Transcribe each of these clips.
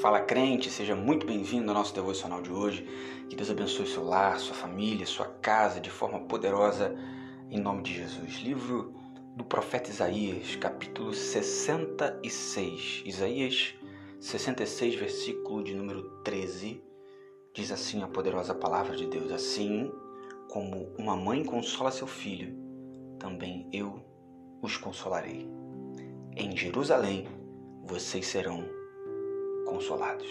Fala crente, seja muito bem-vindo ao nosso devocional de hoje. Que Deus abençoe seu lar, sua família, sua casa de forma poderosa, em nome de Jesus. Livro do profeta Isaías, capítulo 66. Isaías 66, versículo de número 13, diz assim a poderosa palavra de Deus: Assim como uma mãe consola seu filho, também eu os consolarei. Em Jerusalém vocês serão consolados.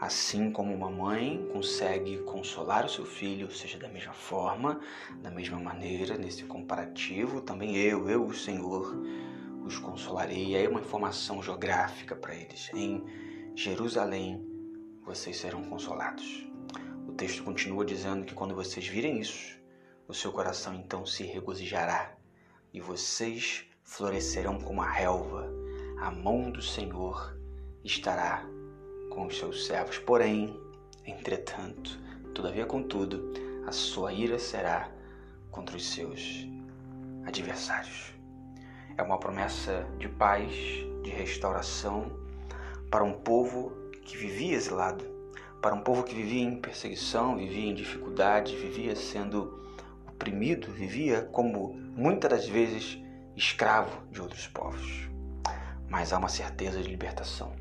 Assim como uma mãe consegue consolar o seu filho, ou seja, da mesma forma, da mesma maneira, nesse comparativo, também eu, eu, o Senhor, os consolarei. E aí uma informação geográfica para eles. Em Jerusalém vocês serão consolados. O texto continua dizendo que quando vocês virem isso, o seu coração então se regozijará e vocês florescerão como a relva. A mão do Senhor estará com os seus servos. Porém, entretanto, todavia, contudo, a sua ira será contra os seus adversários. É uma promessa de paz, de restauração para um povo que vivia exilado, para um povo que vivia em perseguição, vivia em dificuldade, vivia sendo oprimido, vivia como muitas das vezes escravo de outros povos. Mas há uma certeza de libertação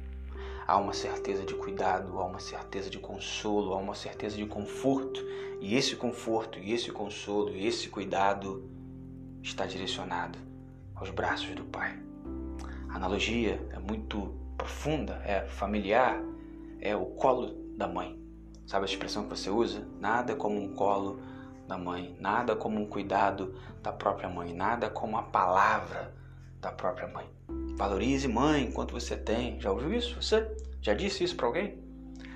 há uma certeza de cuidado, há uma certeza de consolo, há uma certeza de conforto. E esse conforto, e esse consolo, e esse cuidado está direcionado aos braços do Pai. A analogia é muito profunda, é familiar, é o colo da mãe. Sabe a expressão que você usa? Nada como um colo da mãe, nada como um cuidado da própria mãe, nada como a palavra da própria mãe. Valorize mãe enquanto você tem. Já ouviu isso? Você já disse isso para alguém?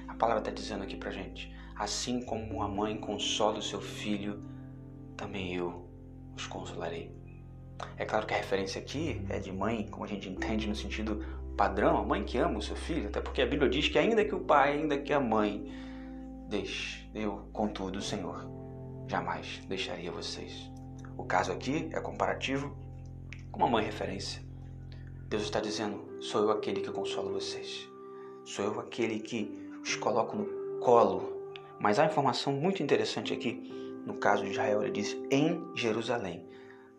A palavra está dizendo aqui para gente: assim como uma mãe consola o seu filho, também eu os consolarei. É claro que a referência aqui é de mãe, como a gente entende no sentido padrão, a mãe que ama o seu filho, até porque a Bíblia diz que ainda que o pai, ainda que a mãe deixe, eu, contudo, o Senhor, jamais deixaria vocês. O caso aqui é comparativo com uma mãe referência. Deus está dizendo: sou eu aquele que consola vocês. Sou eu aquele que os coloco no colo. Mas há informação muito interessante aqui. No caso de Israel, ele diz: em Jerusalém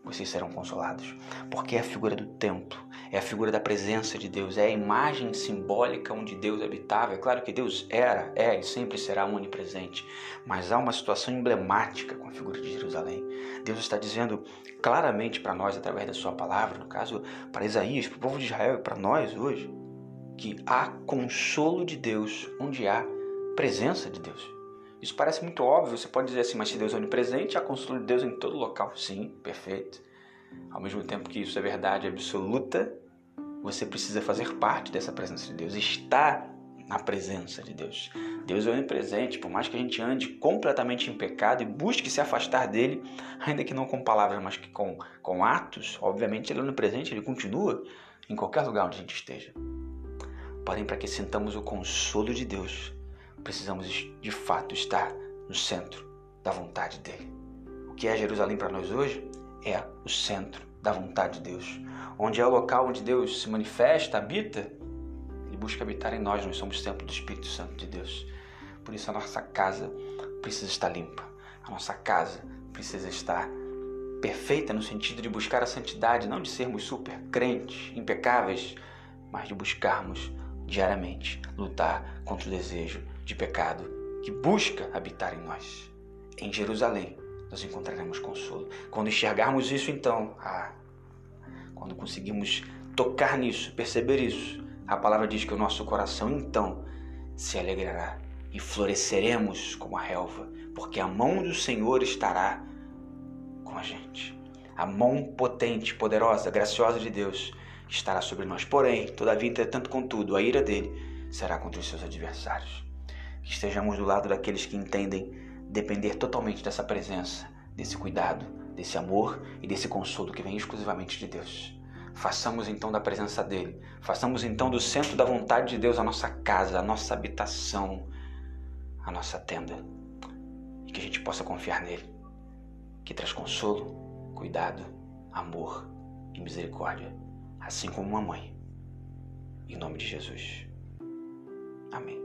vocês serão consolados. Porque é a figura do templo, é a figura da presença de Deus, é a imagem simbólica onde Deus habitava. É claro que Deus era, é e sempre será onipresente, mas há uma situação emblemática com a figura de Jerusalém. Deus está dizendo claramente para nós, através da Sua palavra, no caso para Isaías, para o povo de Israel e para nós hoje, que há consolo de Deus onde há presença de Deus. Isso parece muito óbvio, você pode dizer assim, mas se Deus é onipresente, há consolo de Deus em todo local. Sim, perfeito. Ao mesmo tempo que isso é verdade absoluta, você precisa fazer parte dessa presença de Deus, estar na presença de Deus. Deus é onipresente, por mais que a gente ande completamente em pecado e busque se afastar dele, ainda que não com palavras, mas que com, com atos, obviamente ele é onipresente, ele continua em qualquer lugar onde a gente esteja. Porém, para que sintamos o consolo de Deus, precisamos de fato estar no centro da vontade dele. O que é Jerusalém para nós hoje é o centro da vontade de Deus. Onde é o local onde Deus se manifesta, habita, ele busca habitar em nós, nós somos templo do Espírito Santo de Deus. Por isso a nossa casa precisa estar limpa. A nossa casa precisa estar perfeita no sentido de buscar a santidade, não de sermos super crentes, impecáveis, mas de buscarmos diariamente lutar contra o desejo de pecado que busca habitar em nós. Em Jerusalém nós encontraremos consolo. Quando enxergarmos isso, então, ah, quando conseguimos tocar nisso, perceber isso, a palavra diz que o nosso coração então se alegrará e floresceremos como a relva, porque a mão do Senhor estará com a gente. A mão potente, poderosa, graciosa de Deus estará sobre nós. Porém, todavia, entretanto, contudo, a ira dele será contra os seus adversários. Que estejamos do lado daqueles que entendem depender totalmente dessa presença, desse cuidado, desse amor e desse consolo que vem exclusivamente de Deus. Façamos então da presença dele, façamos então do centro da vontade de Deus a nossa casa, a nossa habitação, a nossa tenda. E que a gente possa confiar nele, que traz consolo, cuidado, amor e misericórdia assim como uma mãe. Em nome de Jesus. Amém.